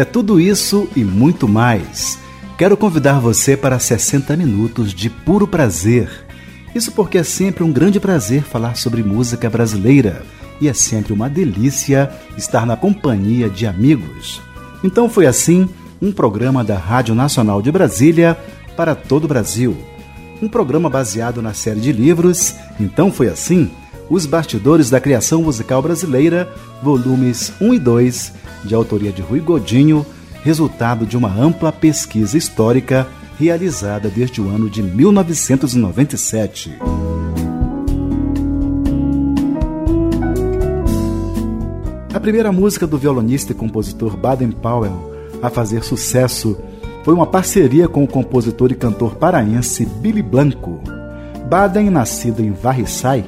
É tudo isso e muito mais. Quero convidar você para 60 minutos de puro prazer. Isso porque é sempre um grande prazer falar sobre música brasileira e é sempre uma delícia estar na companhia de amigos. Então foi assim um programa da Rádio Nacional de Brasília para todo o Brasil. Um programa baseado na série de livros Então foi assim, Os Bastidores da Criação Musical Brasileira, volumes 1 e 2 de autoria de Rui Godinho, resultado de uma ampla pesquisa histórica realizada desde o ano de 1997. A primeira música do violonista e compositor Baden Powell a fazer sucesso foi uma parceria com o compositor e cantor paraense Billy Blanco. Baden, nascido em Varriçai,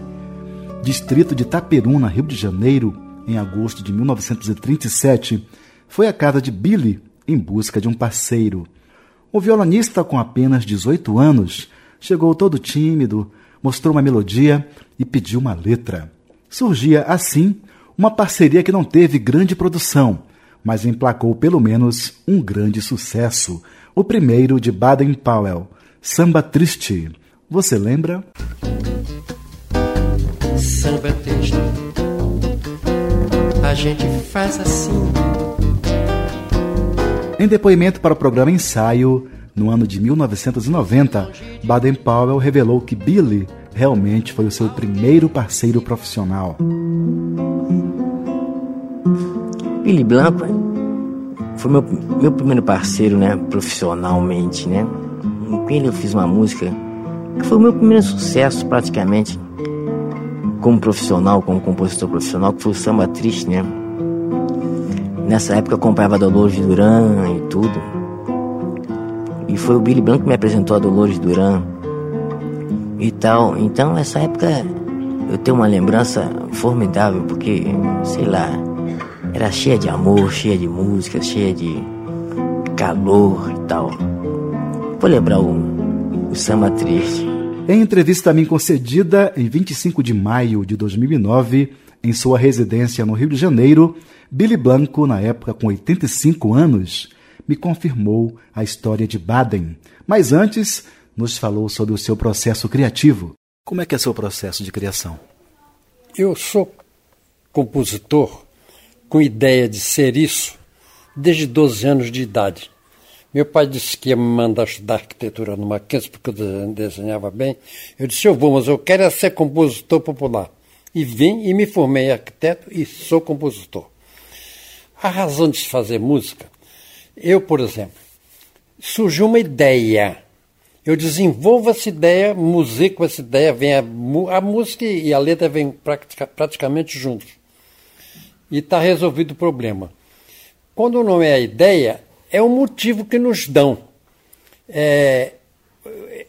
distrito de Taperuna, Rio de Janeiro, em agosto de 1937, foi à casa de Billy em busca de um parceiro. O violonista, com apenas 18 anos, chegou todo tímido, mostrou uma melodia e pediu uma letra. Surgia, assim, uma parceria que não teve grande produção, mas emplacou pelo menos um grande sucesso. O primeiro de Baden Powell, Samba Triste. Você lembra? Samba triste a gente faz assim. Em depoimento para o programa Ensaio, no ano de 1990, Baden Powell revelou que Billy realmente foi o seu primeiro parceiro profissional. Billy Blanco foi meu, meu primeiro parceiro, né, profissionalmente, né? Com ele eu fiz uma música que foi o meu primeiro sucesso praticamente como profissional, como compositor profissional, que foi o samba triste, né? Nessa época eu acompanhava a Dolores Duran e tudo. E foi o Billy Branco que me apresentou a Dolores Duran e tal. Então, essa época eu tenho uma lembrança formidável, porque, sei lá, era cheia de amor, cheia de música, cheia de calor e tal. Vou lembrar o, o samba triste. Em entrevista a mim concedida em 25 de maio de 2009, em sua residência no Rio de Janeiro, Billy Blanco, na época com 85 anos, me confirmou a história de Baden. Mas antes, nos falou sobre o seu processo criativo. Como é que é seu processo de criação? Eu sou compositor com ideia de ser isso desde 12 anos de idade. Meu pai disse que ia me mandar estudar arquitetura no Mackenzie porque eu desenhava bem. Eu disse, eu vou, mas eu quero é ser compositor popular. E vim e me formei arquiteto e sou compositor. A razão de se fazer música, eu, por exemplo, surgiu uma ideia. Eu desenvolvo essa ideia, musico essa ideia, vem a, a música e a letra vêm pratica, praticamente juntos. E está resolvido o problema. Quando não é a ideia, é o motivo que nos dão. É,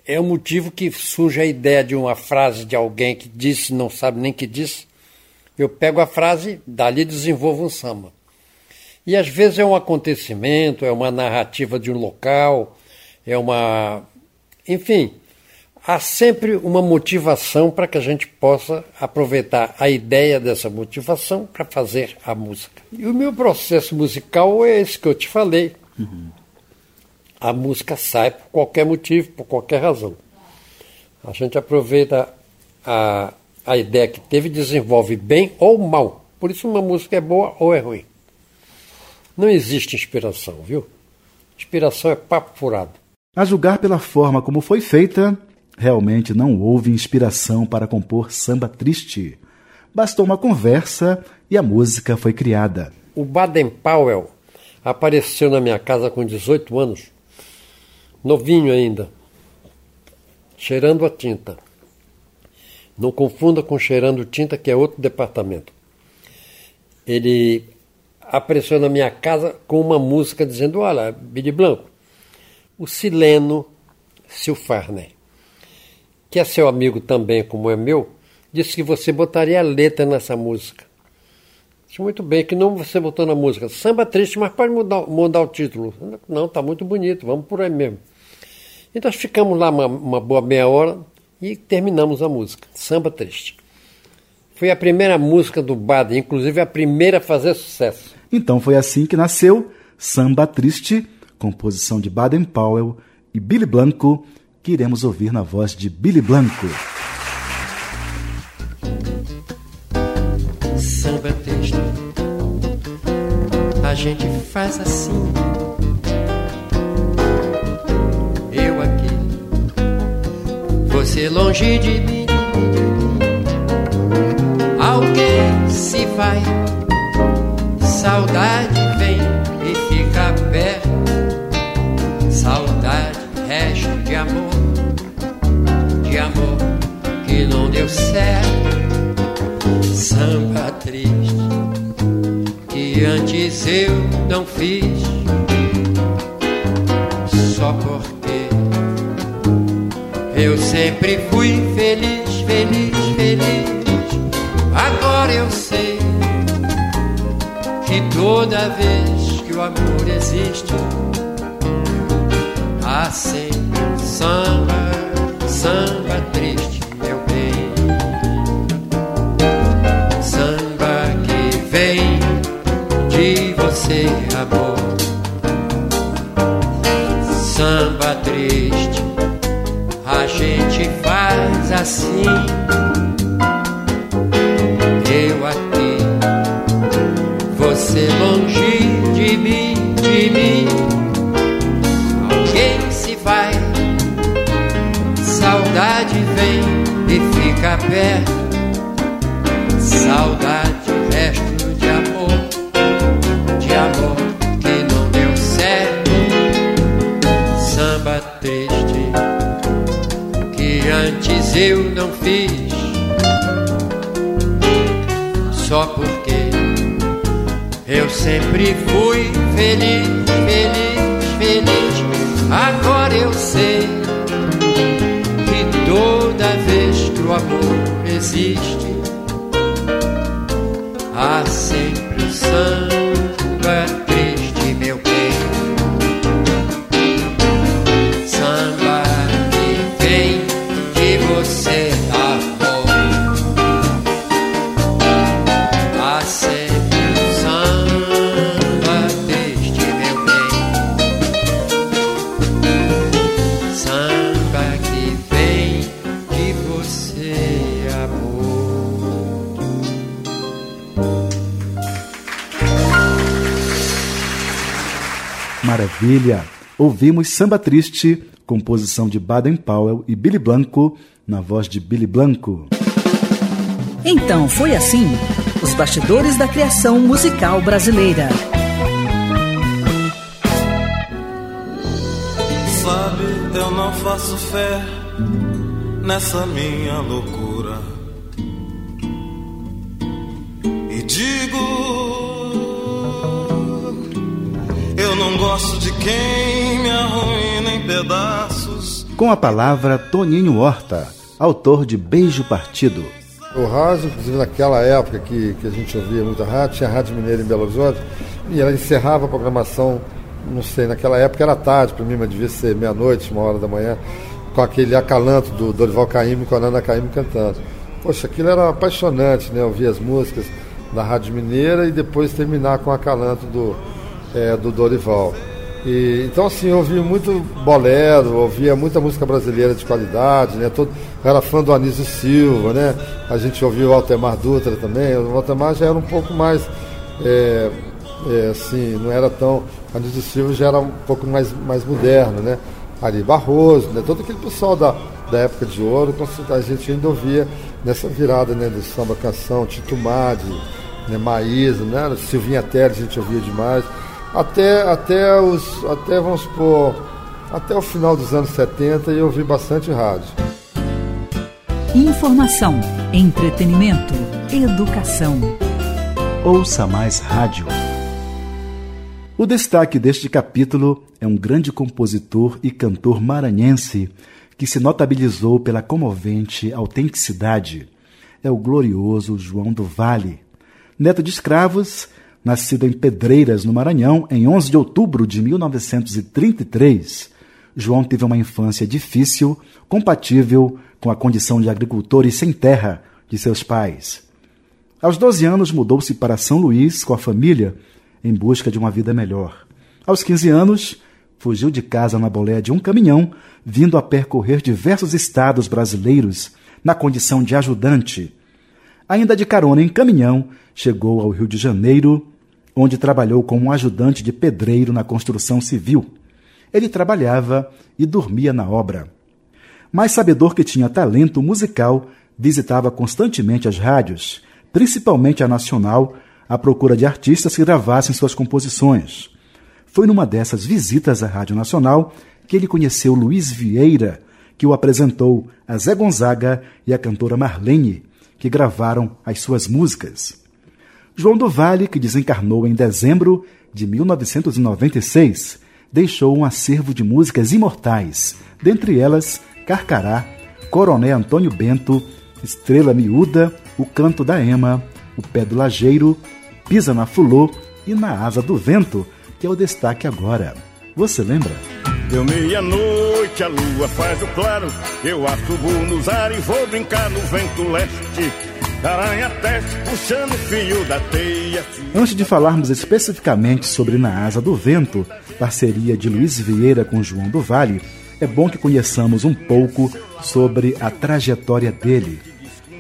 é o motivo que surge a ideia de uma frase de alguém que disse, não sabe nem que disse. Eu pego a frase, dali desenvolvo um samba. E às vezes é um acontecimento, é uma narrativa de um local, é uma. Enfim, há sempre uma motivação para que a gente possa aproveitar a ideia dessa motivação para fazer a música. E o meu processo musical é esse que eu te falei. Uhum. A música sai por qualquer motivo, por qualquer razão. A gente aproveita a, a ideia que teve e desenvolve bem ou mal. Por isso uma música é boa ou é ruim. Não existe inspiração, viu? Inspiração é papo furado. A julgar pela forma como foi feita, realmente não houve inspiração para compor samba triste. Bastou uma conversa e a música foi criada. O Baden Powell apareceu na minha casa com 18 anos, novinho ainda, cheirando a tinta. Não confunda com cheirando tinta, que é outro departamento. Ele apareceu na minha casa com uma música dizendo: Olha, Billy Blanco, o Sileno Silfarner, que é seu amigo também, como é meu, disse que você botaria a letra nessa música. Muito bem, que não você botou na música. Samba triste, mas pode mudar, mudar o título. Não, tá muito bonito, vamos por aí mesmo. Então ficamos lá uma, uma boa meia hora e terminamos a música, Samba Triste. Foi a primeira música do Baden, inclusive a primeira a fazer sucesso. Então foi assim que nasceu Samba Triste, composição de Baden Powell e Billy Blanco, que iremos ouvir na voz de Billy Blanco. Gente faz assim. Eu aqui, você longe de mim. Alguém se vai, saudade vem e fica perto. Saudade, resto de amor, de amor que não deu certo. Samba triste que antes eu não fiz, só porque eu sempre fui feliz, feliz, feliz. Agora eu sei que toda vez que o amor existe, há sempre samba, samba Samba triste, a gente faz assim. Eu aqui, você longe de mim, de mim. Alguém se vai, saudade vem e fica perto. Saudade, eu não fiz, só porque eu sempre fui feliz, feliz, feliz. Agora eu sei que toda vez que o amor existe há sempre o samba Maravilha! Ouvimos Samba Triste, composição de Baden Powell e Billy Blanco, na voz de Billy Blanco. Então foi assim: os bastidores da criação musical brasileira. Sabe, eu não faço fé nessa minha loucura. E digo, não gosto de quem me arruína em pedaços. Com a palavra, Toninho Horta, autor de Beijo Partido. O rádio, inclusive naquela época que, que a gente ouvia muita rádio, tinha a Rádio Mineira em Belo Horizonte, e ela encerrava a programação, não sei, naquela época era tarde para mim, mas devia ser meia-noite, uma hora da manhã, com aquele acalanto do Dorival Caymmi com a Nana Caymmi cantando. Poxa, aquilo era apaixonante, né? Ouvir as músicas da Rádio Mineira e depois terminar com o acalanto do, é, do Dorival. E, então, assim, eu ouvia muito bolero, ouvia muita música brasileira de qualidade, né? Todo, era fã do Anísio Silva, né? A gente ouvia o Altemar Dutra também. O Altemar já era um pouco mais, é, é, assim, não era tão... Anísio Silva já era um pouco mais, mais moderno, né? Ari Barroso, né? Todo aquele pessoal da, da época de ouro, a gente ainda ouvia nessa virada, né? Do samba canção, Tito Madi, né? Maísa, né? Silvinha Telles a gente ouvia demais até, até, os, até vamos supor, até o final dos anos 70 eu ouvi bastante rádio. Informação, entretenimento, educação. Ouça mais rádio. O destaque deste capítulo é um grande compositor e cantor maranhense que se notabilizou pela comovente autenticidade. É o glorioso João do Vale. Neto de escravos, nascido em Pedreiras, no Maranhão, em 11 de outubro de 1933, João teve uma infância difícil, compatível com a condição de agricultor e sem terra de seus pais. Aos 12 anos, mudou-se para São Luís com a família em busca de uma vida melhor. Aos 15 anos, fugiu de casa na boleia de um caminhão, vindo a percorrer diversos estados brasileiros na condição de ajudante. Ainda de carona em caminhão, chegou ao Rio de Janeiro, onde trabalhou como ajudante de pedreiro na construção civil. Ele trabalhava e dormia na obra. Mas sabedor que tinha talento musical, visitava constantemente as rádios, principalmente a nacional, à procura de artistas que gravassem suas composições. Foi numa dessas visitas à Rádio Nacional que ele conheceu Luiz Vieira, que o apresentou a Zé Gonzaga e a cantora Marlene, que gravaram as suas músicas. João do Vale, que desencarnou em dezembro de 1996, deixou um acervo de músicas imortais, dentre elas Carcará, Coroné Antônio Bento, Estrela Miúda, O Canto da Ema, O Pé do Lajeiro, Pisa na Fulô e Na Asa do Vento, que é o destaque agora. Você lembra? Deu meia-noite, a lua faz o claro. Eu assubo nos ares e vou brincar no vento leste. Aranha teste puxando o fio da teia. Antes de falarmos especificamente sobre Na Asa do Vento, parceria de Luiz Vieira com João do Vale, é bom que conheçamos um pouco sobre a trajetória dele.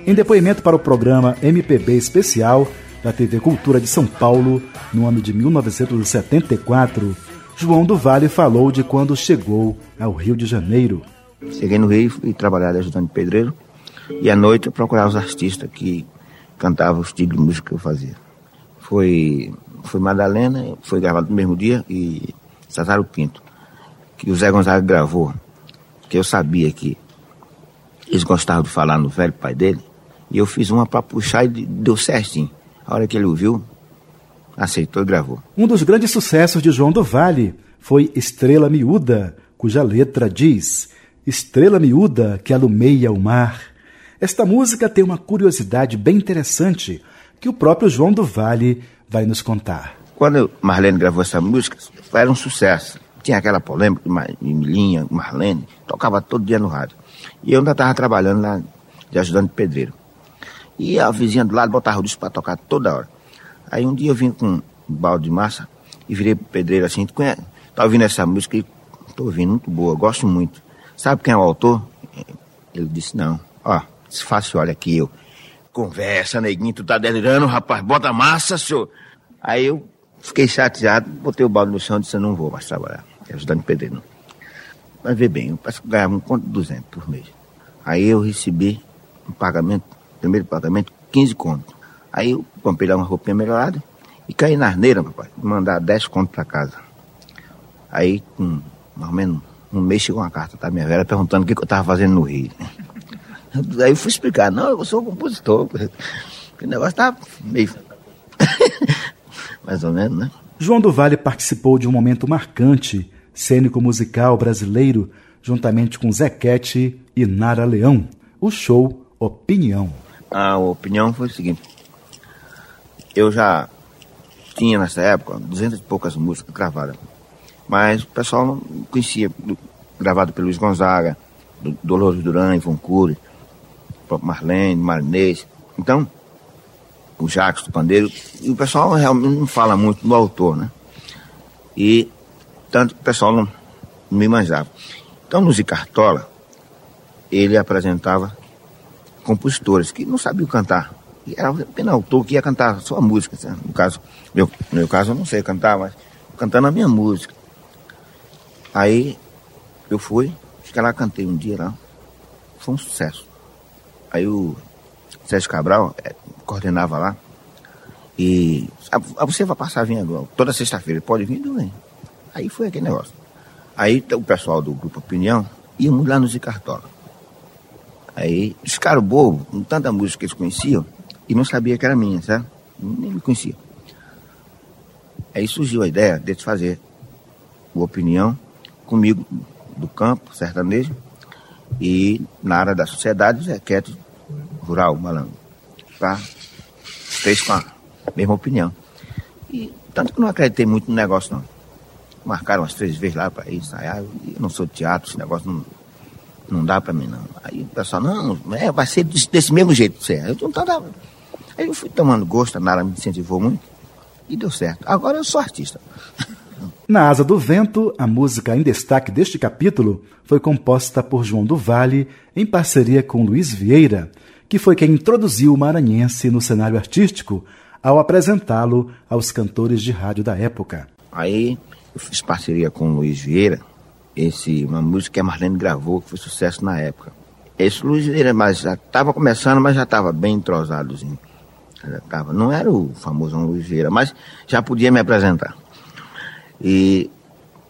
Em depoimento para o programa MPB Especial da TV Cultura de São Paulo, no ano de 1974, João do Vale falou de quando chegou ao Rio de Janeiro. Cheguei no Rio e trabalhar ajudando pedreiro. E à noite eu procurava os artistas que cantavam o estilo de música que eu fazia. Foi, foi Madalena, foi gravado no mesmo dia, e Cesaro Pinto, que o Zé Gonzaga gravou, que eu sabia que eles gostavam de falar no velho pai dele, e eu fiz uma para puxar e deu certinho. A hora que ele ouviu, aceitou e gravou. Um dos grandes sucessos de João do Vale foi Estrela Miúda, cuja letra diz: Estrela miúda que alumeia o mar. Esta música tem uma curiosidade bem interessante que o próprio João do Vale vai nos contar. Quando Marlene gravou essa música, era um sucesso. Tinha aquela polêmica de Milinha, Marlene, tocava todo dia no rádio. E eu ainda estava trabalhando lá de ajudante de pedreiro. E a vizinha do lado botava o disco para tocar toda hora. Aí um dia eu vim com um balde de massa e virei pro pedreiro assim, tu conhece? Tá ouvindo essa música? E tô ouvindo, muito boa, gosto muito. Sabe quem é o autor? Ele disse, não. Ó, fácil, olha aqui, eu. Conversa, neguinho, tu tá delirando, rapaz, bota massa, senhor. Aí eu fiquei chateado, botei o balde no chão e disse, não vou mais trabalhar, ajudando pedreiro. Não. Mas vê bem, eu ganhava um conto de 200 por mês. Aí eu recebi um pagamento, primeiro pagamento, 15 contos. Aí eu comprei lá uma roupinha melhorada e caí na arneira, papai, mandar 10 contos para casa. Aí, com mais ou menos um mês, chegou uma carta da minha velha perguntando o que, que eu estava fazendo no Rio. Aí eu fui explicar, não, eu sou compositor. O negócio tá meio. mais ou menos, né? João do Vale participou de um momento marcante, cênico-musical brasileiro, juntamente com Zequete e Nara Leão, o show Opinião. A opinião foi o seguinte: eu já tinha nessa época duzentas e poucas músicas gravadas, mas o pessoal não conhecia, gravado pelo Luiz Gonzaga, do Dolores Duran, Ivon Cury, Marlene, Marinês. Então, o Jacques do Pandeiro, e o pessoal realmente não fala muito do autor, né? E tanto que o pessoal não, não me manjava. Então, no Zicartola, ele apresentava compositores que não sabiam cantar era apenas autor que ia cantar sua música. Sabe? No caso, meu, no meu caso eu não sei cantar, mas cantando a minha música. Aí eu fui, fiquei lá, cantei um dia lá, foi um sucesso. Aí o Sérgio Cabral é, coordenava lá e ah, você vai passar vindo toda sexta-feira, pode vir, bem. Aí foi aquele negócio. Aí o pessoal do Grupo Opinião íamos lá no Zicartola. Aí eles ficaram bobos, com tanta música que eles conheciam, e não sabia que era minha, sabe? Nem me conhecia. Aí surgiu a ideia de fazer o Opinião comigo do campo sertanejo e na área da sociedade, Zé Quieto Rural, malandro. Tá? Fez com a mesma opinião. E tanto que não acreditei muito no negócio, não. Marcaram umas três vezes lá para ir ensaiar. Eu não sou teatro, esse negócio não, não dá para mim, não. Aí o pessoal, não, é, vai ser desse, desse mesmo jeito, você. Eu não tava. Aí eu fui tomando gosto, a Nara me incentivou muito e deu certo. Agora eu sou artista. Na Asa do Vento, a música em destaque deste capítulo foi composta por João do Vale em parceria com Luiz Vieira, que foi quem introduziu o maranhense no cenário artístico ao apresentá-lo aos cantores de rádio da época. Aí eu fiz parceria com o Luiz Vieira, esse, uma música que a Marlene gravou, que foi sucesso na época. Esse Luiz Vieira mas já estava começando, mas já estava bem entrosadozinho. Já tava, não era o famoso Luiz Vieira, mas já podia me apresentar. E,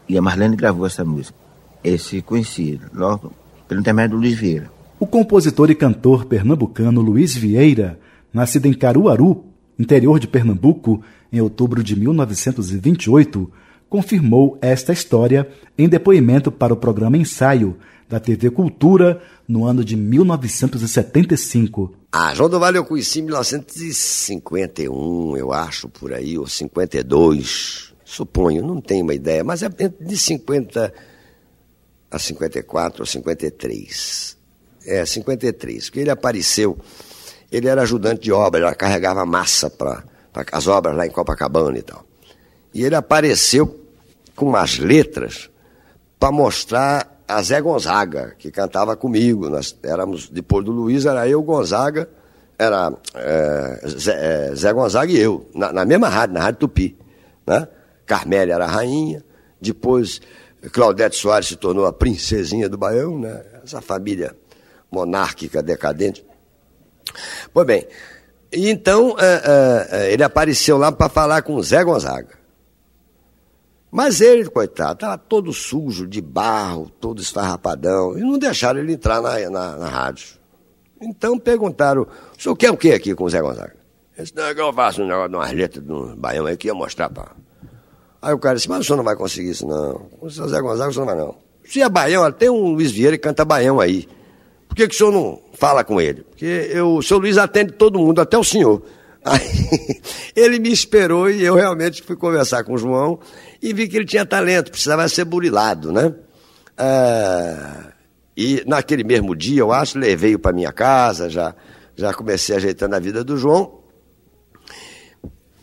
e a Marlene gravou essa música. Esse conhecido, logo pelo intermédio do Luiz Vieira. O compositor e cantor pernambucano Luiz Vieira, nascido em Caruaru, interior de Pernambuco, em outubro de 1928, confirmou esta história em depoimento para o programa Ensaio da TV Cultura no ano de 1975. Ah, João do Vale eu conheci em 1951, eu acho, por aí, ou 52 suponho, não tenho uma ideia, mas é de 50 a 54 ou 53. É, 53, porque ele apareceu, ele era ajudante de obra, ele carregava massa para as obras lá em Copacabana e tal. E ele apareceu com umas letras para mostrar a Zé Gonzaga, que cantava comigo. Nós éramos, depois do Luiz, era eu, Gonzaga, era é, Zé, é, Zé, Gonzaga e eu, na, na mesma rádio, na Rádio Tupi. Né? Carmélia era a rainha, depois Claudete Soares se tornou a princesinha do Baião, né? essa família monárquica decadente. Pois bem, então é, é, é, ele apareceu lá para falar com o Zé Gonzaga. Mas ele, coitado, estava todo sujo, de barro, todo esfarrapadão, e não deixaram ele entrar na, na, na rádio. Então perguntaram: o senhor quer o que aqui com o Zé Gonzaga? Ele disse: não, é que eu faço um negócio de umas letras do Baião aí que ia mostrar para Aí o cara disse, mas o senhor não vai conseguir isso, não. O seu Zé Gonzaga, o senhor não vai, não. Se é baião, tem um Luiz Vieira que canta baião aí. Por que, que o senhor não fala com ele? Porque eu, o senhor Luiz atende todo mundo, até o senhor. Aí ele me esperou e eu realmente fui conversar com o João e vi que ele tinha talento, precisava ser burilado, né? Ah, e naquele mesmo dia, eu acho, levei-o para minha casa, já, já comecei ajeitando a vida do João.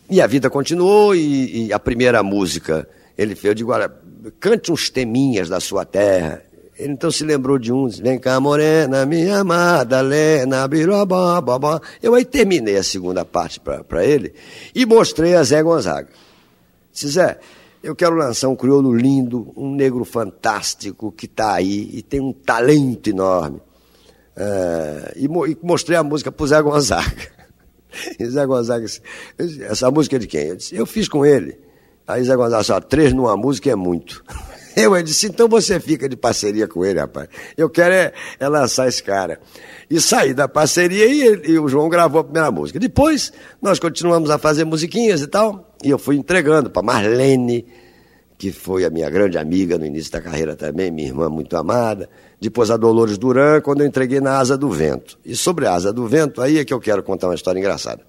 E a vida continuou e, e a primeira música, ele fez, eu digo, olha, cante uns teminhas da sua terra. Ele então se lembrou de uns, vem cá morena, minha amada, Lena, birobá, Eu aí terminei a segunda parte para ele e mostrei a Zé Gonzaga. Disse, Zé, eu quero lançar um crioulo lindo, um negro fantástico que está aí e tem um talento enorme. Uh, e, e mostrei a música para o Zé Gonzaga. E Zé Gonzaga disse, essa música é de quem? Eu disse, eu fiz com ele. Aí Zé Gonzaga disse, três numa música é muito. Eu disse, então você fica de parceria com ele, rapaz. Eu quero é, é lançar esse cara. E saí da parceria e, ele, e, o João gravou a primeira música. Depois, nós continuamos a fazer musiquinhas e tal. E eu fui entregando para Marlene, que foi a minha grande amiga no início da carreira também, minha irmã muito amada depois a Dolores Duran, quando eu entreguei na Asa do Vento. E sobre a Asa do Vento, aí é que eu quero contar uma história engraçada.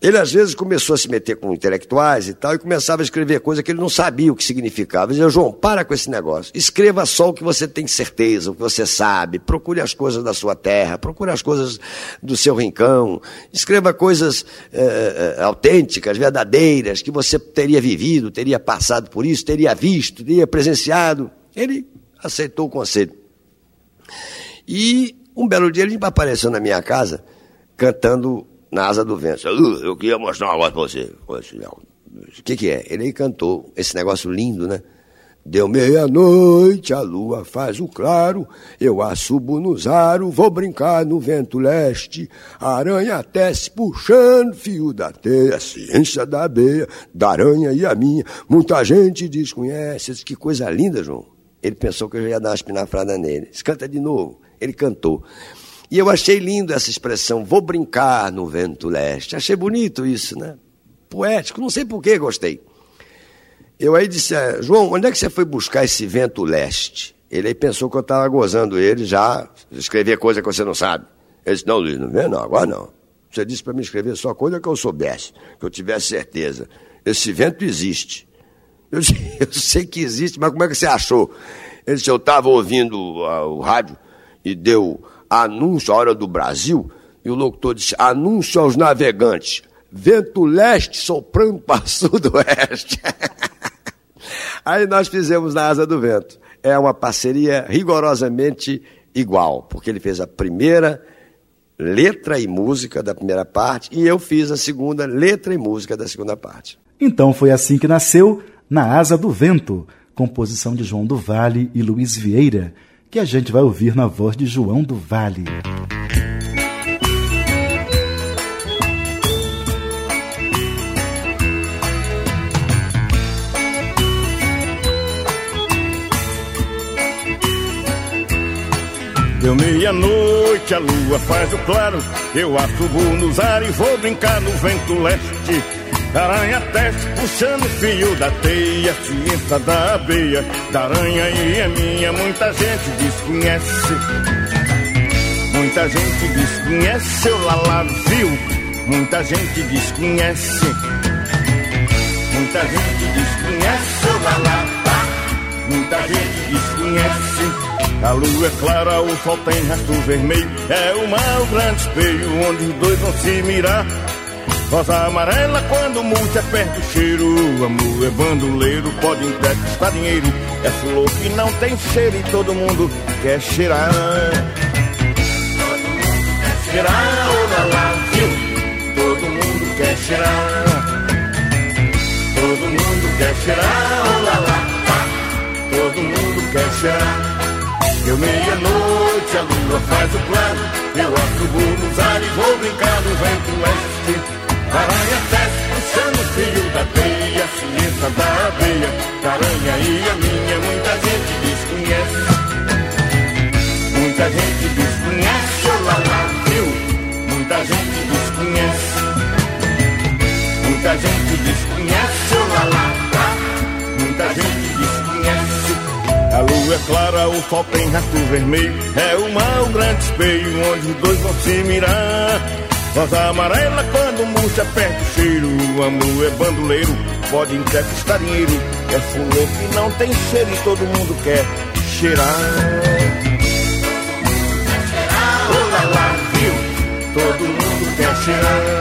Ele às vezes começou a se meter com intelectuais e tal, e começava a escrever coisa que ele não sabia o que significava. Ele dizia, João, para com esse negócio. Escreva só o que você tem certeza, o que você sabe. Procure as coisas da sua terra, procure as coisas do seu rincão. Escreva coisas é, autênticas, verdadeiras, que você teria vivido, teria passado por isso, teria visto, teria presenciado. Ele aceitou o conselho. E um belo dia ele apareceu na minha casa cantando na asa do vento. Uh, eu queria mostrar um negócio para você. O que, que é? Ele aí cantou esse negócio lindo, né? Deu meia-noite, a lua faz o claro, eu assubo no zaro, vou brincar no vento leste, a aranha tece puxando fio da teia, a ciência da abeia, da aranha e a minha, muita gente desconhece, que coisa linda, João. Ele pensou que eu já ia dar uma espinafrada nele. Disse, canta de novo. Ele cantou. E eu achei lindo essa expressão, vou brincar no vento leste. Achei bonito isso, né? poético, não sei por que gostei. Eu aí disse, é, João, onde é que você foi buscar esse vento leste? Ele aí pensou que eu estava gozando ele já, escrever coisa que você não sabe. Ele disse, não, Luiz, não vem não, agora não. Você disse para mim escrever só coisa que eu soubesse, que eu tivesse certeza. Esse vento existe. Eu, disse, eu sei que existe, mas como é que você achou? Ele disse, eu estava ouvindo uh, o rádio e deu anúncio à hora do Brasil, e o locutor disse, anúncio aos navegantes, vento leste soprando para sudoeste. Aí nós fizemos na Asa do Vento. É uma parceria rigorosamente igual, porque ele fez a primeira letra e música da primeira parte e eu fiz a segunda letra e música da segunda parte. Então foi assim que nasceu Na Asa do Vento, composição de João do Vale e Luiz Vieira, que a gente vai ouvir na voz de João do Vale. Deu meia-noite, a lua faz o claro. Eu assubo nos ar e vou brincar no vento leste. Aranha teste, puxando fio da teia, ciência da abeia, da aranha e é minha, muita gente desconhece. Muita gente desconhece o lalado fio, muita gente desconhece. Muita gente desconhece o lalado, muita gente desconhece. A lua é clara, o sol tem rastro vermelho. É o mar, o grande espelho, onde os dois vão se mirar. Rosa amarela quando murcha perde o cheiro. Amor é bandoleiro, pode emprestar dinheiro. É flor que não tem cheiro e todo mundo quer cheirar. Todo mundo quer cheirar, olha lá, viu? Todo mundo quer cheirar. Todo mundo quer cheirar, olha lá, tá? Todo mundo quer cheirar. Deu meia-noite, a lua faz o claro. Eu assubo nos ares e vou brincar no vento leste. Aranha teste, puxando o fio da teia. Ciência da abeia, caranha e a minha. Muita gente desconhece. Muita gente desconhece, o lá viu? Muita gente desconhece. Muita gente desconhece, o lá tá? Muita gente desconhece. A lua é clara, o sol tem rastro vermelho. É o mar, um grande espelho, onde os dois vão se mirar. Rosa amarela quando murcha perde o cheiro. O amor é bandoleiro, pode conquistar dinheiro. É flor que não tem cheiro e todo mundo quer cheirar. Olá lá, viu? Todo mundo quer cheirar.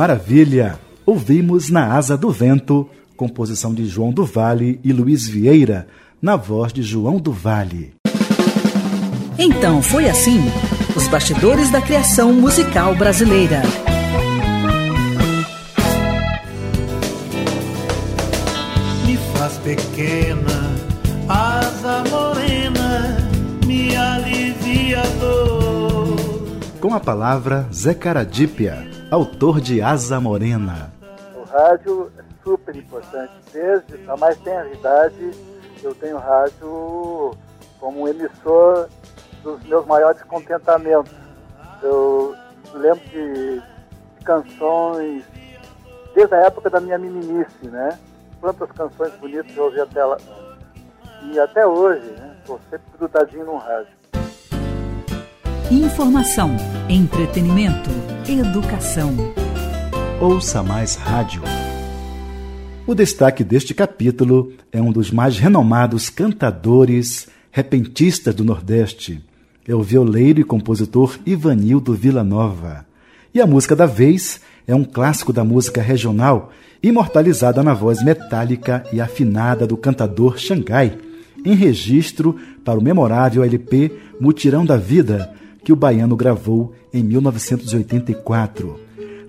Maravilha! Ouvimos Na Asa do Vento, composição de João do Vale e Luiz Vieira, na voz de João do Vale. Então foi assim: os bastidores da criação musical brasileira. Me faz pequena, asa morena, me alivia a dor. Com a palavra Zé Caradípia autor de Asa Morena. O rádio é super importante. Desde a mais tenra idade, eu tenho rádio como emissor dos meus maiores contentamentos. Eu lembro de canções desde a época da minha meninice, né? Quantas canções bonitas eu ouvi até lá. E até hoje, né? Estou sempre grudadinho no rádio. Informação, entretenimento, educação. Ouça mais rádio. O destaque deste capítulo é um dos mais renomados cantadores, repentista do Nordeste. É o violeiro e compositor Ivanildo Villanova. E a música da vez é um clássico da música regional, imortalizada na voz metálica e afinada do cantador Xangai, em registro para o memorável LP Mutirão da Vida, que o baiano gravou em 1984.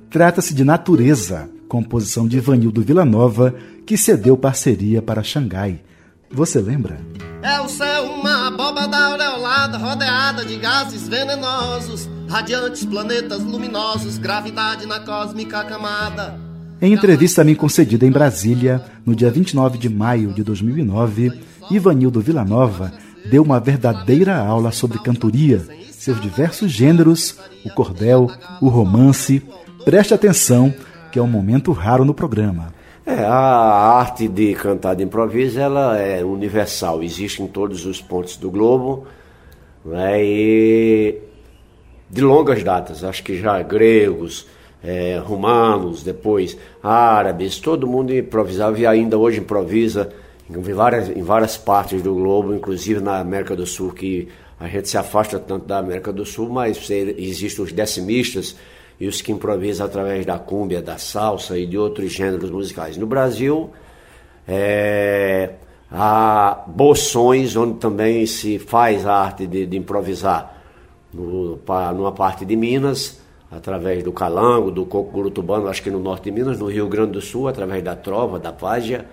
Trata-se de Natureza, composição de Ivanildo Villanova, que cedeu parceria para Xangai. Você lembra? É o céu uma abóbada aureolada, rodeada de gases venenosos, radiantes planetas luminosos, gravidade na cósmica camada. Em entrevista a mim concedida em Brasília, no dia 29 de maio de 2009, Ivanildo Villanova deu uma verdadeira aula sobre cantoria, seus diversos gêneros, o cordel, o romance. Preste atenção, que é um momento raro no programa. É, a arte de cantar de improviso ela é universal, existe em todos os pontos do globo né, e de longas datas, acho que já gregos, é, romanos, depois árabes, todo mundo improvisava e ainda hoje improvisa em várias, em várias partes do globo, inclusive na América do Sul, que a gente se afasta tanto da América do Sul, mas existem os decimistas e os que improvisam através da cúmbia, da salsa e de outros gêneros musicais. No Brasil, é, há bolsões onde também se faz a arte de, de improvisar. No, pa, numa parte de Minas, através do calango, do coco gurutubano, acho que no norte de Minas, no Rio Grande do Sul, através da trova, da págia,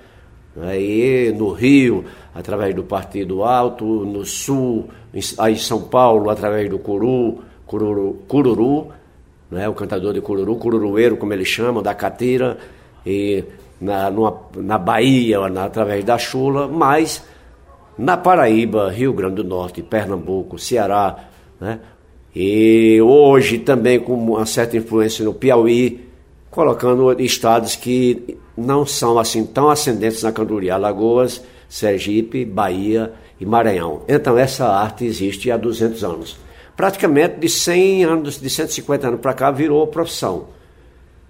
aí no Rio, através do Partido Alto, no Sul, aí em São Paulo, através do Curu, Cururu, Cururu né, o cantador de cururu, cururueiro, como eles chamam, da catira, e na, numa, na Bahia, na, através da chula, mas na Paraíba, Rio Grande do Norte, Pernambuco, Ceará, né, e hoje também com uma certa influência no Piauí, colocando estados que não são assim tão ascendentes na cantoria, Alagoas, Sergipe, Bahia e Maranhão. Então essa arte existe há 200 anos praticamente de 100 anos, de 150 anos para cá, virou profissão.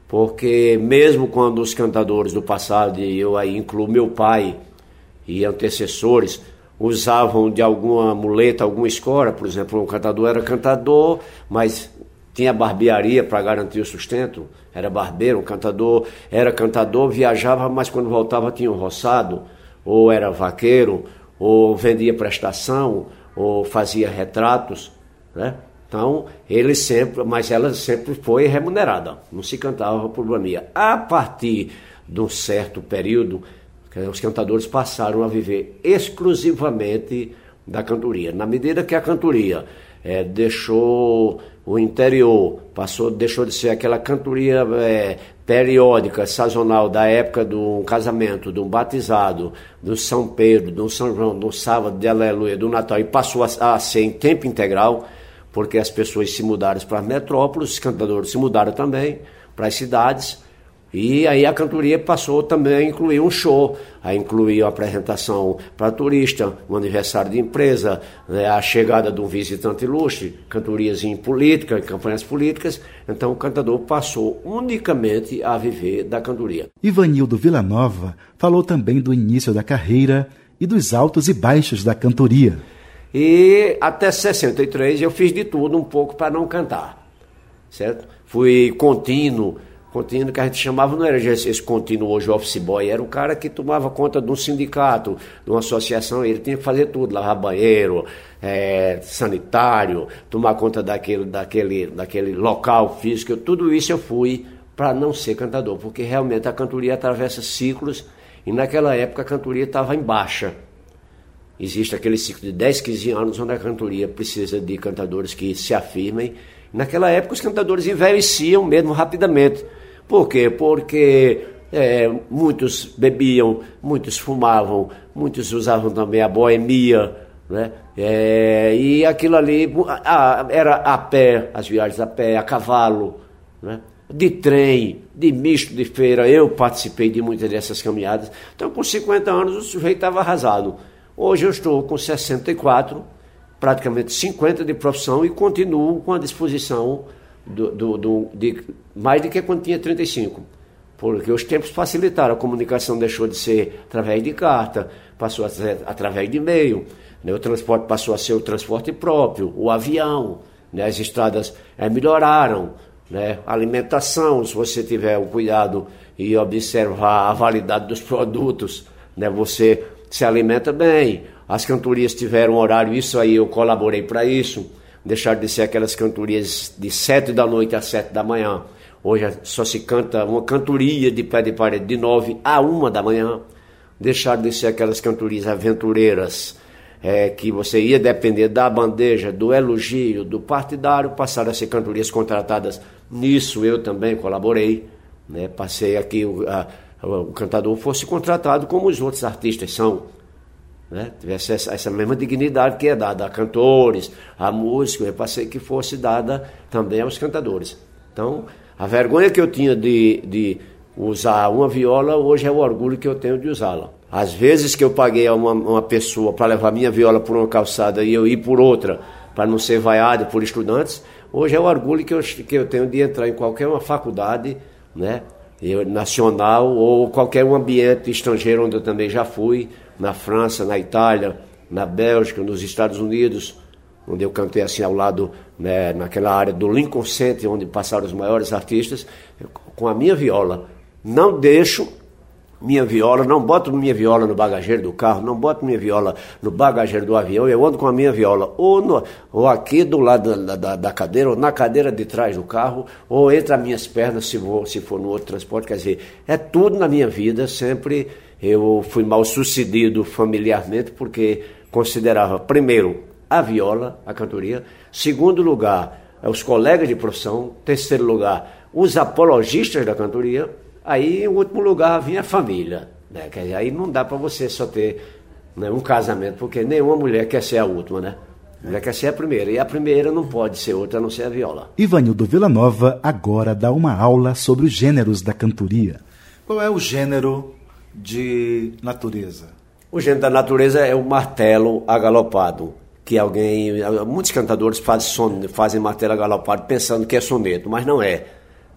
Porque mesmo quando os cantadores do passado, e eu aí incluo meu pai e antecessores, usavam de alguma muleta, alguma escora, por exemplo, um cantador era cantador, mas tinha barbearia para garantir o sustento, era barbeiro, cantador era cantador, viajava, mas quando voltava tinha um roçado, ou era vaqueiro, ou vendia prestação, ou fazia retratos. Né? Então, ele sempre, mas ela sempre foi remunerada, não se cantava por mania. A partir de um certo período, os cantadores passaram a viver exclusivamente da cantoria. Na medida que a cantoria é, deixou o interior, passou, deixou de ser aquela cantoria é, periódica, sazonal, da época um casamento, um batizado, do São Pedro, do São João, do sábado de Aleluia, do Natal, e passou a, a ser em tempo integral porque as pessoas se mudaram para as metrópoles, os cantadores se mudaram também para as cidades, e aí a cantoria passou também a incluir um show, a incluir uma apresentação para turista, um aniversário de empresa, né, a chegada de um visitante ilustre, cantorias em política, campanhas políticas. Então o cantador passou unicamente a viver da cantoria. Ivanildo Villanova falou também do início da carreira e dos altos e baixos da cantoria. E até 63 eu fiz de tudo um pouco para não cantar, certo? Fui contínuo, contínuo que a gente chamava, não era esse contínuo hoje office boy, era o cara que tomava conta de um sindicato, de uma associação, ele tinha que fazer tudo, lavar banheiro, é, sanitário, tomar conta daquele, daquele, daquele local físico, tudo isso eu fui para não ser cantador, porque realmente a cantoria atravessa ciclos e naquela época a cantoria estava em baixa Existe aquele ciclo de 10, 15 anos onde a cantoria precisa de cantadores que se afirmem. Naquela época os cantadores envelheciam mesmo rapidamente. Por quê? Porque é, muitos bebiam, muitos fumavam, muitos usavam também a boemia, né? É, e aquilo ali a, era a pé, as viagens a pé, a cavalo, né? de trem, de misto de feira. Eu participei de muitas dessas caminhadas. Então, com 50 anos, o sujeito estava arrasado. Hoje eu estou com 64, praticamente 50 de profissão e continuo com a disposição do, do, do, de mais do que quando tinha 35. Porque os tempos facilitaram, a comunicação deixou de ser através de carta, passou a ser através de e-mail, Né? O transporte passou a ser o transporte próprio, o avião, né? as estradas é, melhoraram, né? alimentação, se você tiver o cuidado e observar a validade dos produtos, né? você se alimenta bem. As cantorias tiveram horário, isso aí eu colaborei para isso, deixar de ser aquelas cantorias de sete da noite às sete da manhã. Hoje só se canta uma cantoria de pé de parede de nove a uma da manhã. Deixar de ser aquelas cantorias aventureiras é, que você ia depender da bandeja, do elogio, do partidário, passaram a ser cantorias contratadas. Nisso eu também colaborei. Né? Passei aqui o, a, o cantador fosse contratado como os outros artistas são. Né? Tivesse essa, essa, mesma dignidade que é dada a cantores, a músicos, eu passei que fosse dada também aos cantadores. Então, a vergonha que eu tinha de, de usar uma viola, hoje é o orgulho que eu tenho de usá-la. Às vezes que eu paguei a uma, uma pessoa para levar minha viola por uma calçada e eu ir por outra, para não ser vaiado por estudantes, hoje é o orgulho que eu, que eu tenho de entrar em qualquer uma faculdade, né? Nacional ou qualquer um ambiente estrangeiro onde eu também já fui, na França, na Itália, na Bélgica, nos Estados Unidos, onde eu cantei assim ao lado, né, naquela área do Lincoln Center, onde passaram os maiores artistas, com a minha viola. Não deixo minha viola, não boto minha viola no bagageiro do carro, não boto minha viola no bagageiro do avião, eu ando com a minha viola ou, no, ou aqui do lado da, da, da, cadeira, ou na cadeira de trás do carro, ou entre as minhas pernas se, vou, se for no outro transporte. Quer dizer, é tudo na minha vida, sempre eu fui mal sucedido familiarmente, porque considerava, primeiro, a viola, a cantoria, segundo lugar, os colegas de profissão, terceiro lugar, os apologistas da cantoria, Aí, em último lugar, vinha a família. Né? Que aí não dá para você só ter né, um casamento, porque nenhuma mulher quer ser a última, né? A mulher quer ser a primeira. E a primeira não pode ser outra a não ser a viola. Ivanildo Villanova agora dá uma aula sobre os gêneros da cantoria. Qual é o gênero de natureza? O gênero da natureza é o martelo agalopado que alguém, muitos cantadores fazem, son, fazem martelo agalopado pensando que é soneto, mas não é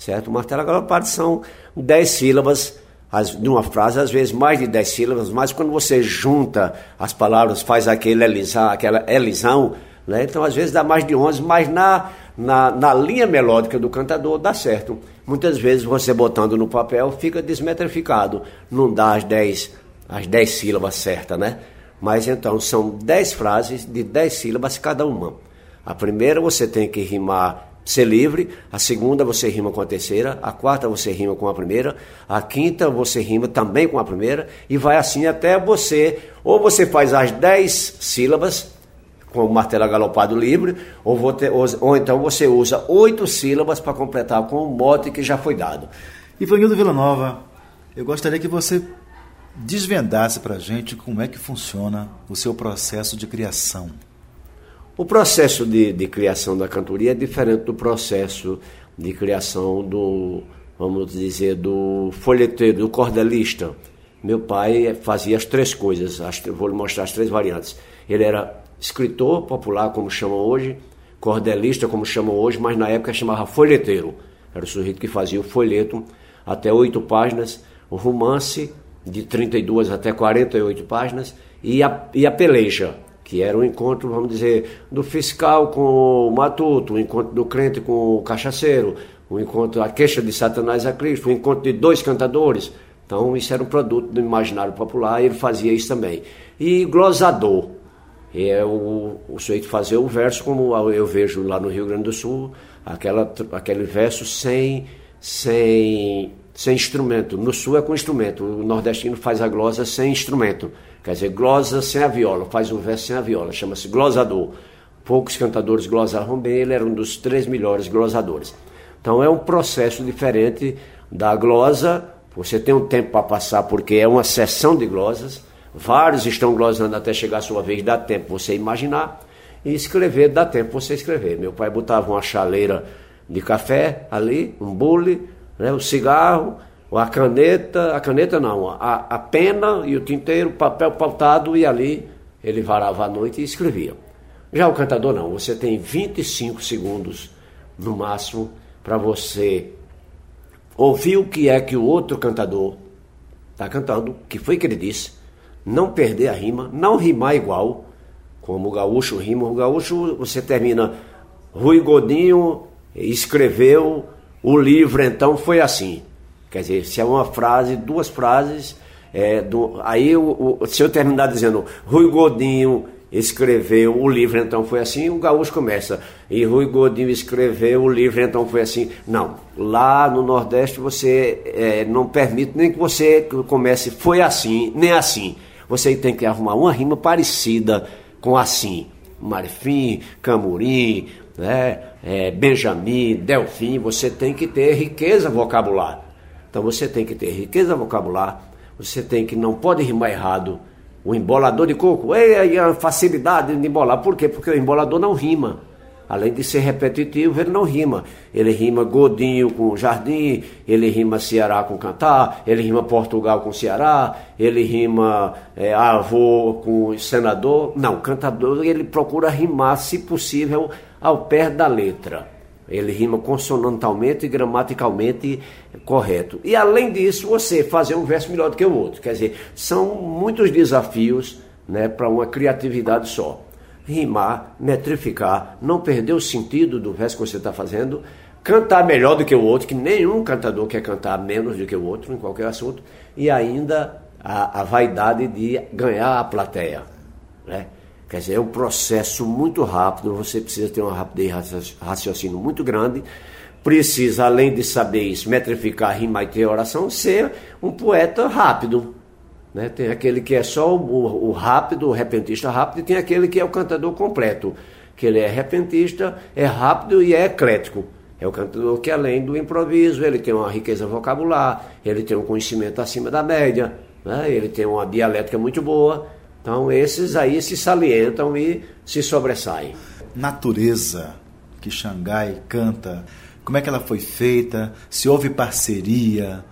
certo? O martelo agalopado são dez sílabas as, de uma frase, às vezes mais de dez sílabas, mas quando você junta as palavras, faz aquele elisar, aquela elisão, né? então às vezes dá mais de onze, mas na, na, na linha melódica do cantador dá certo. Muitas vezes você botando no papel fica desmetrificado, não dá as dez, as dez sílabas certas, né? Mas então são dez frases de dez sílabas cada uma. A primeira você tem que rimar ser livre, a segunda você rima com a terceira, a quarta você rima com a primeira, a quinta você rima também com a primeira, e vai assim até você, ou você faz as dez sílabas com o martelo galopado livre, ou, ou, ou então você usa oito sílabas para completar com o mote que já foi dado. Ivanildo Villanova, eu gostaria que você desvendasse para a gente como é que funciona o seu processo de criação. O processo de, de criação da cantoria é diferente do processo de criação do, vamos dizer, do folheteiro, do cordelista. Meu pai fazia as três coisas, as, vou lhe mostrar as três variantes. Ele era escritor popular, como chamam hoje, cordelista, como chamam hoje, mas na época chamava folheteiro. Era o sujeito que fazia o folheto até oito páginas, o romance de 32 até 48 páginas e a, e a peleja, que era um encontro, vamos dizer, do fiscal com o matuto, o encontro do crente com o cachaceiro, o encontro, a queixa de Satanás a Cristo, o encontro de dois cantadores. Então, isso era um produto do imaginário popular e ele fazia isso também. E glosador, é o, o sujeito fazer o verso, como eu vejo lá no Rio Grande do Sul, aquela, aquele verso sem, sem, sem instrumento. No Sul é com instrumento, o nordestino faz a glosa sem instrumento. Quer dizer, glosa sem a viola, faz um verso sem a viola, chama-se glosador. Poucos cantadores glosaram bem, ele era um dos três melhores glosadores. Então é um processo diferente da glosa, você tem um tempo para passar, porque é uma sessão de glosas, vários estão glosando até chegar a sua vez, dá tempo você imaginar, e escrever, dá tempo você escrever. Meu pai botava uma chaleira de café ali, um bule, né, um cigarro, a caneta, a caneta não, a, a pena e o tinteiro, papel pautado e ali ele varava a noite e escrevia. Já o cantador não, você tem 25 segundos no máximo para você ouvir o que é que o outro cantador está cantando, que foi que ele disse, não perder a rima, não rimar igual, Como o gaúcho rima, o gaúcho você termina Rui Godinho escreveu o livro, então foi assim. Quer dizer, se é uma frase, duas frases, é, do, aí o, o, se eu terminar dizendo Rui Godinho escreveu o livro, então foi assim, o gaúcho começa. E Rui Godinho escreveu o livro, então foi assim. Não, lá no Nordeste você é, não permite nem que você comece foi assim, nem assim. Você tem que arrumar uma rima parecida com assim. Marfim, Camurim, né, é, Benjamin, Delfim, você tem que ter riqueza vocabular. Então você tem que ter riqueza vocabular, você tem que, não pode rimar errado. O embolador de coco, é a facilidade de embolar. Por quê? Porque o embolador não rima. Além de ser repetitivo, ele não rima. Ele rima Godinho com Jardim, ele rima Ceará com Cantar, ele rima Portugal com Ceará, ele rima é, avô com senador. Não, cantador, ele procura rimar, se possível, ao pé da letra. Ele rima consonantalmente e gramaticalmente correto. E além disso, você fazer um verso melhor do que o outro. Quer dizer, são muitos desafios né, para uma criatividade só rimar, metrificar, não perder o sentido do verso que você está fazendo, cantar melhor do que o outro, que nenhum cantador quer cantar menos do que o outro em qualquer assunto, e ainda a, a vaidade de ganhar a plateia. Né? Quer dizer, é um processo muito rápido, você precisa ter uma rapidez de raciocínio muito grande, precisa, além de saber metrificar, rimar e ter oração, ser um poeta rápido. Né? Tem aquele que é só o, o, rápido, o repentista rápido, e tem aquele que é o cantador completo, que ele é repentista, é rápido e é eclético. É o cantador que, além do improviso, ele tem uma riqueza vocabular, ele tem um conhecimento acima da média, né? ele tem uma dialética muito boa. Então, esses aí se salientam e se sobressaem. Natureza que Xangai canta, como é que ela foi feita? Se houve parceria?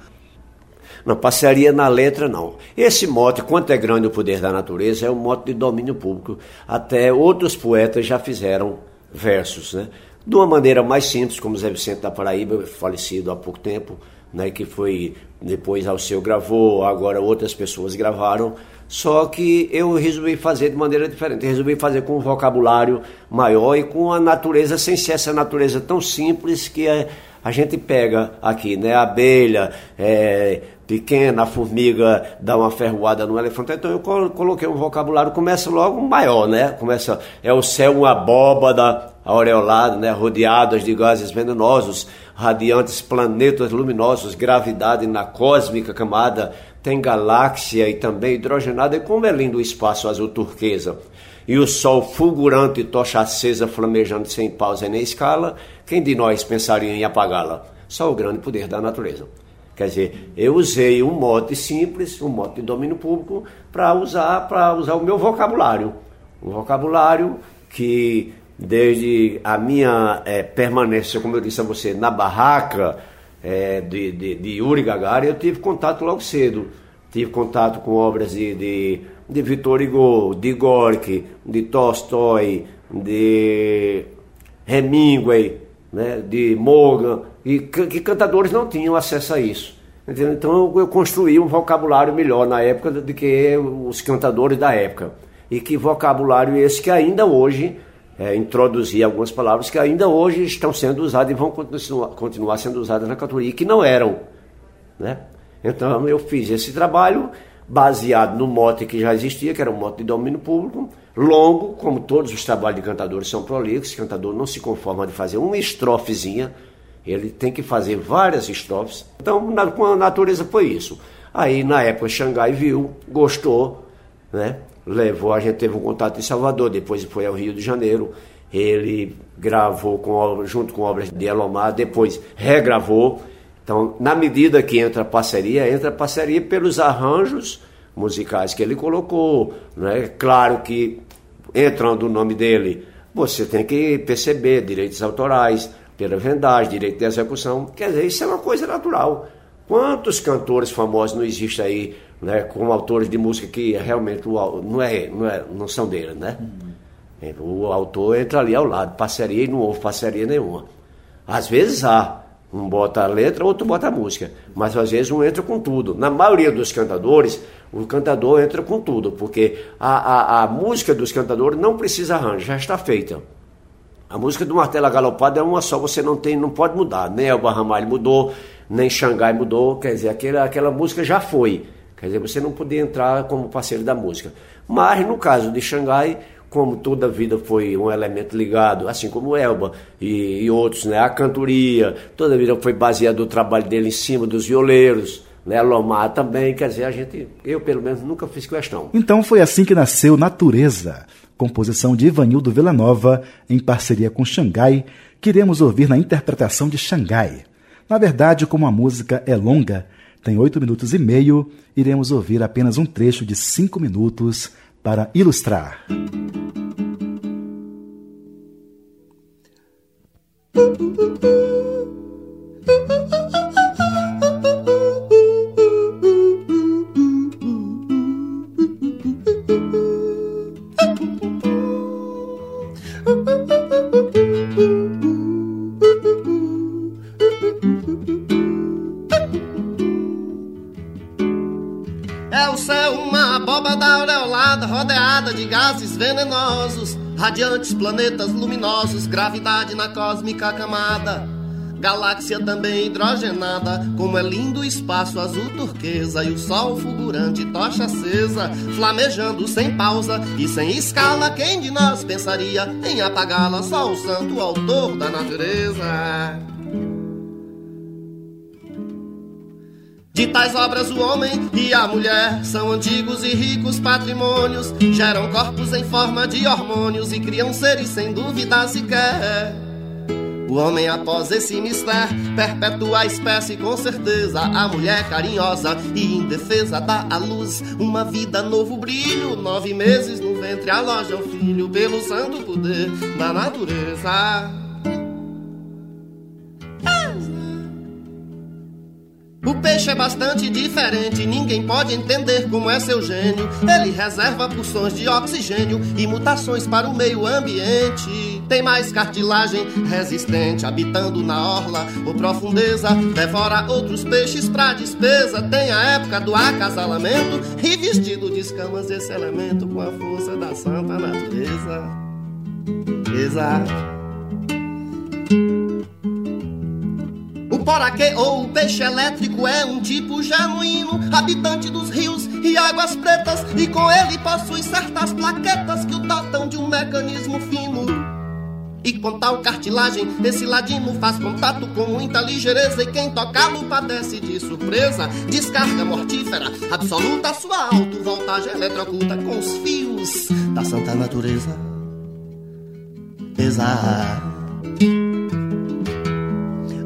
Não passaria na letra, não. Esse mote, quanto é grande o poder da natureza, é um mote de domínio público. Até outros poetas já fizeram versos, né? De uma maneira mais simples, como Zé Vicente da Paraíba, falecido há pouco tempo, né, que foi depois ao seu gravou, agora outras pessoas gravaram. Só que eu resolvi fazer de maneira diferente. Eu resolvi fazer com um vocabulário maior e com a natureza, sem ser essa natureza tão simples que a, gente pega aqui, né? Abelha, é, pequena, a formiga dá uma ferroada no elefante. Então eu coloquei um vocabulário, começa logo maior, né? Começa, é o céu uma abóbada aureolada, né? Rodeadas de gases venenosos, radiantes planetas luminosos, gravidade na cósmica camada, tem galáxia e também hidrogenada. E como é lindo o espaço azul turquesa. E o sol fulgurante, tocha acesa, flamejando sem pausa nem escala, quem de nós pensaria em apagá-la? Só o grande poder da natureza. Quer dizer, eu usei um mote simples, um mote de domínio público, para usar, para usar o meu vocabulário. Um vocabulário que, desde a minha é, permanência, como eu disse a você, na barraca é, de, de, de Yuri Gagarin, eu tive contato logo cedo. Tive contato com obras de, de, de Victor Hugo, de Gorky, de Tolstói, de Hemingway, né, de Morgan, e que cantadores não tinham acesso a isso. Entendeu? Então eu construí um vocabulário melhor na época do que os cantadores da época. E que vocabulário esse que ainda hoje é, introduzi algumas palavras que ainda hoje estão sendo usadas e vão continuar, continuar sendo usadas na cantoria, que não eram. Né? Então eu fiz esse trabalho baseado no mote que já existia, que era um mote de domínio público, longo, como todos os trabalhos de cantadores são prolixos, o cantador não se conforma de fazer uma estrofezinha, ele tem que fazer várias estrofes. Então, na, com a natureza foi isso. Aí, na época, Xangai viu, gostou, né? levou, a gente teve um contato em Salvador, depois foi ao Rio de Janeiro, ele gravou com, junto com obras de Elomar, depois regravou, então, na medida que entra a parceria, entra a parceria pelos arranjos musicais que ele colocou. Né? Claro que, entrando o nome dele, você tem que perceber direitos autorais, pela vendagem, direito de execução. Quer dizer, isso é uma coisa natural. Quantos cantores famosos não existem aí, né, com autores de música que realmente não, é, não, é, não são dele, né? Uhum. O autor entra ali ao lado, parceria e não houve parceria nenhuma. Às vezes há, Um bota a letra, outro bota a música. Mas às vezes um entra com tudo. Na maioria dos cantadores, o cantador entra com tudo, porque a, a, a música dos cantadores não precisa arranjo, já está feita. A música do Martelo Galopado é uma só, você não tem, não pode mudar. Nem Elba Ramalho mudou, nem Xangai mudou, quer dizer, aquela, aquela música já foi. Quer dizer, você não podia entrar como parceiro da música. Mas no caso de Xangai, como toda a vida foi um elemento ligado, assim como Elba e, e, outros, né? A cantoria, toda a vida foi baseado o trabalho dele em cima dos violeiros, né? Lomar também, quer dizer, a gente, eu pelo menos nunca fiz questão. Então foi assim que nasceu Natureza, composição de Ivanildo Villanova em parceria com Xangai, que iremos ouvir na interpretação de Xangai. Na verdade, como a música é longa, tem oito minutos e meio, iremos ouvir apenas um trecho de cinco minutos para ilustrar. aureolada, rodeada de gases venenosos, radiantes planetas luminosos, gravidade na cósmica camada. Galáxia também hidrogenada, como é lindo o espaço azul turquesa e o sol fulgurante, tocha acesa, flamejando sem pausa e sem escala. Quem de nós pensaria em apagá-la? Só o santo autor da natureza. De tais obras, o homem e a mulher são antigos e ricos patrimônios, geram corpos em forma de hormônios e criam seres sem dúvida sequer. O homem, após esse mistério, perpetua a espécie com certeza. A mulher carinhosa e indefesa dá à luz uma vida, novo brilho. Nove meses no ventre aloja o filho pelo santo poder da natureza. O peixe é bastante diferente, ninguém pode entender como é seu gênio. Ele reserva porções de oxigênio e mutações para o meio ambiente. Tem mais cartilagem resistente, habitando na orla ou profundeza. Devora outros peixes pra despesa. Tem a época do acasalamento e vestido de escamas esse elemento com a força da santa natureza. Exato. Poraquê ou o peixe elétrico é um tipo genuíno, habitante dos rios e águas pretas, e com ele possui certas plaquetas que o dotam de um mecanismo fino. E com tal cartilagem, esse ladino faz contato com muita ligeireza, e quem tocá-lo padece de surpresa. Descarga mortífera, absoluta sua alto-voltagem eletrocuta com os fios da santa natureza. Exato.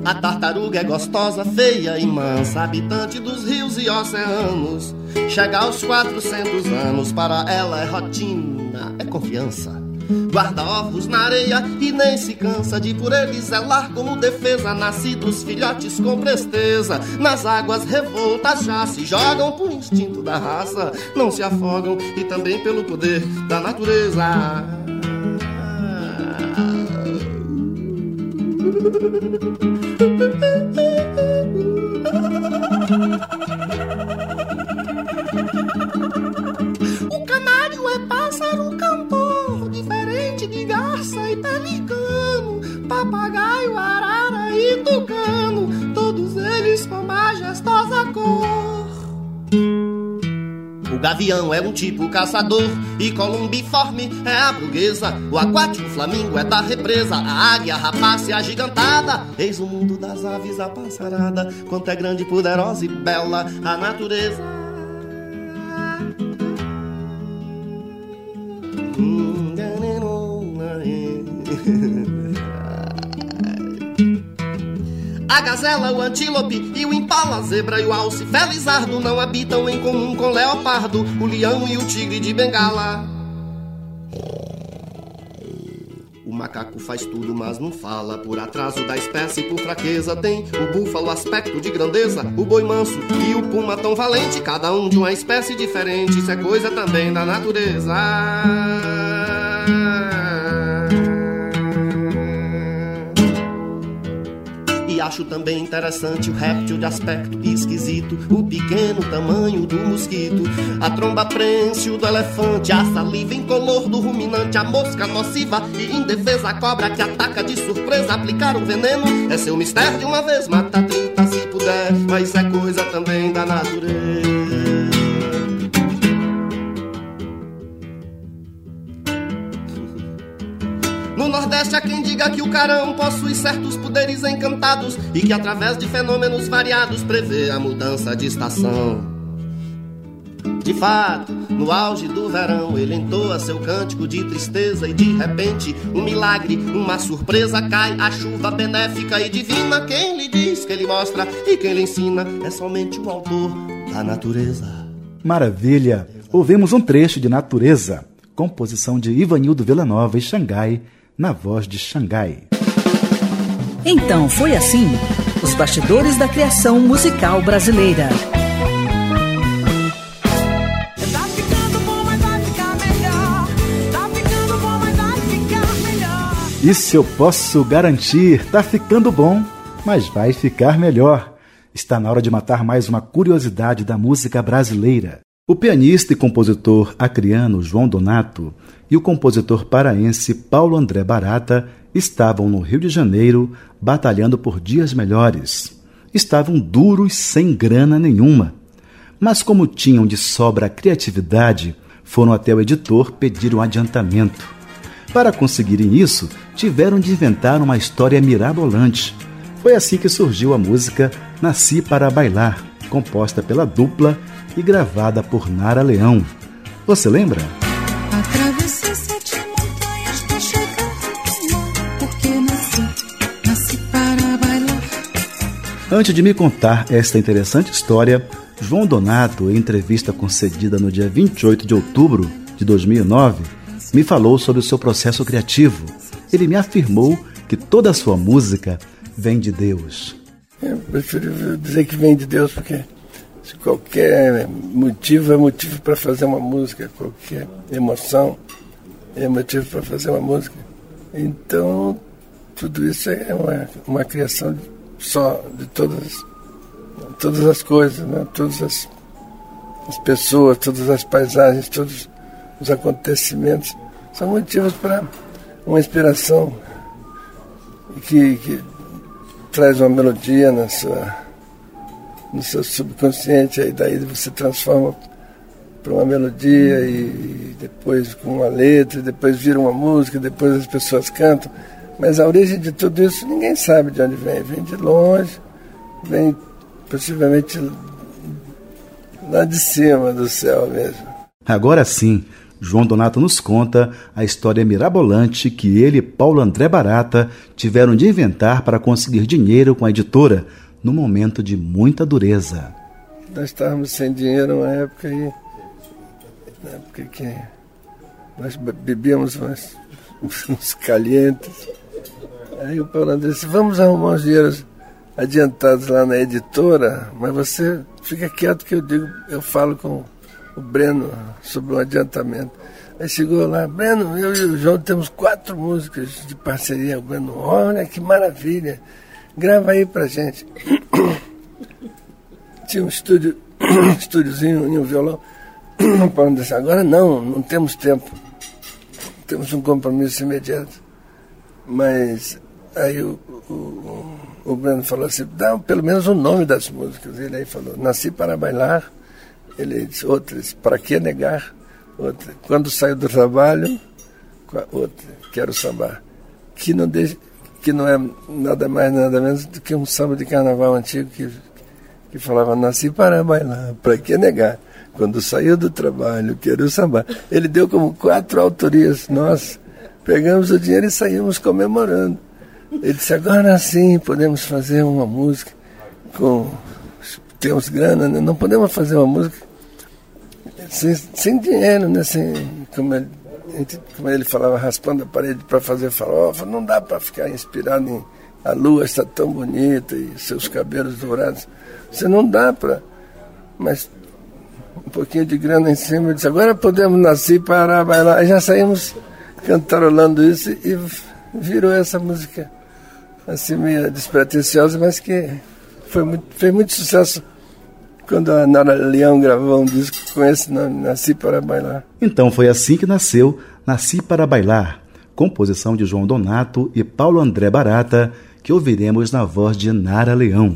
A tartaruga é gostosa, feia e mansa, habitante dos rios e oceanos. Chega aos 400 anos, para ela é rotina, é confiança. Guarda ovos na areia e nem se cansa de por ele zelar como defesa. Nascidos filhotes com presteza, nas águas revoltas já se jogam por instinto da raça. Não se afogam e também pelo poder da natureza. Thank you. Gavião é um tipo caçador e columbiforme é a burguesa. O aquático flamingo é da represa, a águia rapácea agigantada. Eis o mundo das aves a passarada, quanto é grande, poderosa e bela a natureza. A gazela, o antílope e o impala, a zebra e o alce felizardo não habitam em comum com o leopardo, o leão e o tigre de bengala. O macaco faz tudo, mas não fala. Por atraso da espécie, por fraqueza, tem o búfalo aspecto de grandeza, o boi manso e o puma tão valente, cada um de uma espécie diferente. Isso é coisa também da natureza. Acho também interessante o réptil de aspecto esquisito, o pequeno tamanho do mosquito, a tromba prênsil do elefante, a saliva incolor do ruminante, a mosca nociva e indefesa, a cobra que ataca de surpresa, aplicar um veneno é seu mistério de uma vez, mata 30 se puder, mas é coisa também da natureza. Há quem diga que o carão possui certos poderes encantados e que através de fenômenos variados prevê a mudança de estação. De fato, no auge do verão, ele entoa seu cântico de tristeza e de repente, um milagre, uma surpresa cai, a chuva benéfica e divina. Quem lhe diz que ele mostra e quem lhe ensina é somente o autor da natureza. Maravilha! Ouvimos um trecho de Natureza, composição de Ivanildo Villanova e Xangai, na voz de Xangai. Então foi assim: os bastidores da criação musical brasileira. Isso eu posso garantir, tá ficando bom, mas vai ficar melhor. Está na hora de matar mais uma curiosidade da música brasileira. O pianista e compositor acriano João Donato e o compositor paraense Paulo André Barata estavam no Rio de Janeiro batalhando por dias melhores. Estavam duros sem grana nenhuma. Mas, como tinham de sobra a criatividade, foram até o editor pedir um adiantamento. Para conseguirem isso, tiveram de inventar uma história mirabolante. Foi assim que surgiu a música Nasci para Bailar, composta pela dupla e gravada por Nara Leão. Você lembra? Atravessei sete montanhas pra chegar porque nasci, nasci para bailar. Antes de me contar esta interessante história, João Donato, em entrevista concedida no dia 28 de outubro de 2009, me falou sobre o seu processo criativo. Ele me afirmou que toda a sua música vem de Deus. Eu prefiro dizer que vem de Deus porque se qualquer motivo é motivo para fazer uma música, qualquer emoção é motivo para fazer uma música. Então, tudo isso é uma, uma criação só de todas, todas as coisas, né? todas as, as pessoas, todas as paisagens, todos os acontecimentos são motivos para uma inspiração que, que traz uma melodia na sua no seu subconsciente, aí daí você transforma para uma melodia e depois com uma letra, depois vira uma música, depois as pessoas cantam. Mas a origem de tudo isso ninguém sabe de onde vem. Vem de longe, vem possivelmente lá de cima do céu mesmo. Agora sim, João Donato nos conta a história mirabolante que ele e Paulo André Barata tiveram de inventar para conseguir dinheiro com a editora no momento de muita dureza. Nós estávamos sem dinheiro uma época aí, na época que nós bebíamos uns, uns calientes. Aí o Paulo André disse, vamos arrumar uns dinheiros adiantados lá na editora, mas você fica quieto que eu digo, eu falo com o Breno sobre um adiantamento. Aí chegou lá, Breno, eu e o João temos quatro músicas de parceria. O Breno, olha que maravilha grava aí pra gente. Tinha um estúdio, estúdiozinho e um violão. Paulo disse, agora não, não temos tempo. Temos um compromisso imediato. Mas aí o, o, o Breno falou assim, dá pelo menos o nome das músicas. Ele aí falou, Nasci para Bailar. Ele disse, outra, Para que negar? Outra, Quando saio do trabalho, outra, Quero sambar. Que não deixe que não é nada mais, nada menos do que um samba de carnaval antigo que, que falava, nasci para bailar, para que negar? Quando saiu do trabalho, quero sambar. Ele deu como quatro autorias, nós pegamos o dinheiro e saímos comemorando. Ele disse, agora sim podemos fazer uma música com. Temos grana, né? não podemos fazer uma música sem, sem dinheiro, né? Sem, como ele como ele falava, raspando a parede para fazer farofa, não dá para ficar inspirado em a lua está tão bonita e seus cabelos dourados. Você não dá para. Mas um pouquinho de grana em cima, eu disse, agora podemos nascer, parar, bailar. Aí já saímos cantarolando isso e virou essa música assim meio despretensiosa, mas que foi muito, fez muito sucesso quando a Nara Leão gravou um disco com esse nome, Nasci para Bailar. Então foi assim que nasceu Nasci para Bailar, composição de João Donato e Paulo André Barata, que ouviremos na voz de Nara Leão.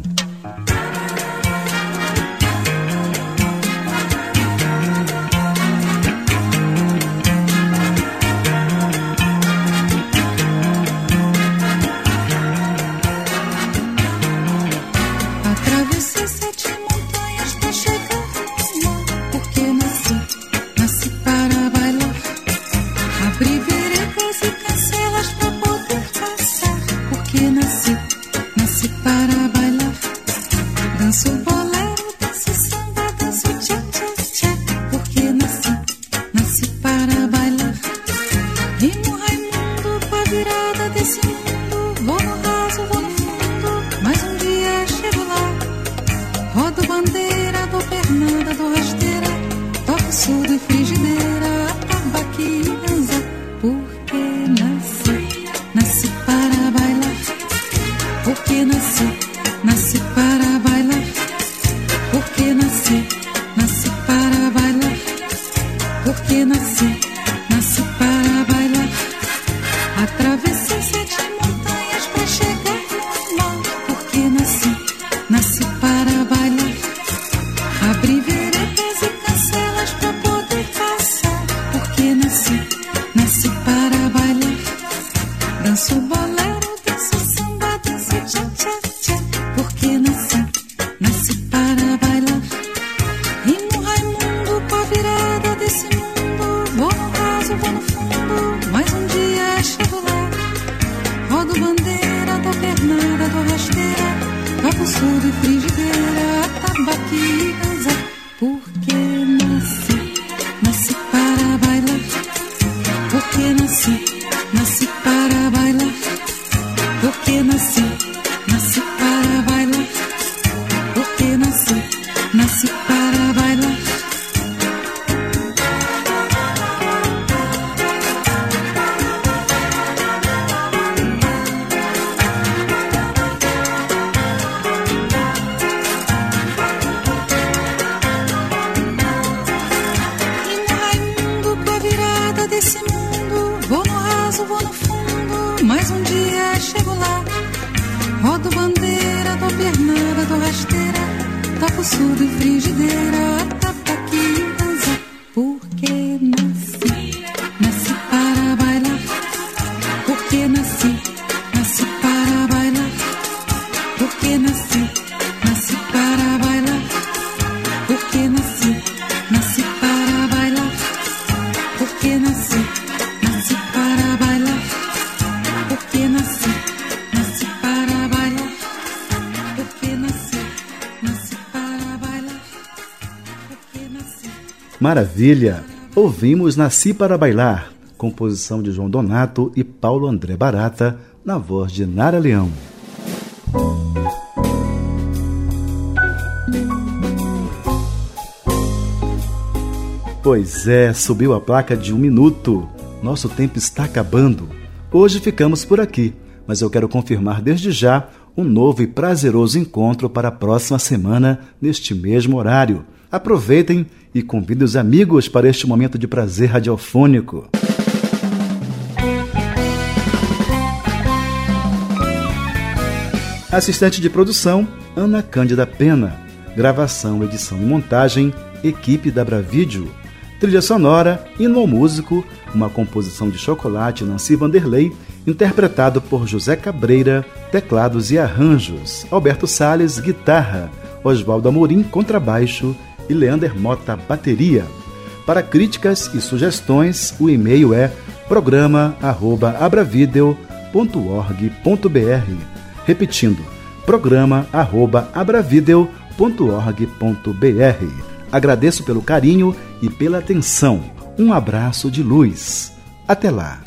Maravilha! Ouvimos Nasci para Bailar, composição de João Donato e Paulo André Barata, na voz de Nara Leão. Pois é, subiu a placa de um minuto. Nosso tempo está acabando. Hoje ficamos por aqui, mas eu quero confirmar desde já um novo e prazeroso encontro para a próxima semana, neste mesmo horário. Aproveitem e convide os amigos para este momento de prazer radiofônico. Assistente de produção, Ana Cândida Pena. Gravação, edição e montagem, equipe da Bravídeo. Trilha sonora, hino ao músico, uma composição de Chocolate Nancy Vanderlei, interpretado por José Cabreira, teclados e arranjos. Alberto Sales, guitarra. Oswaldo Amorim, contrabaixo e Leander Mota Bateria. Para críticas e sugestões, o e-mail é programa@abravideo.org.br. Repetindo, programa@abravideo.org.br. Agradeço pelo carinho e pela atenção. Um abraço de luz. Até lá.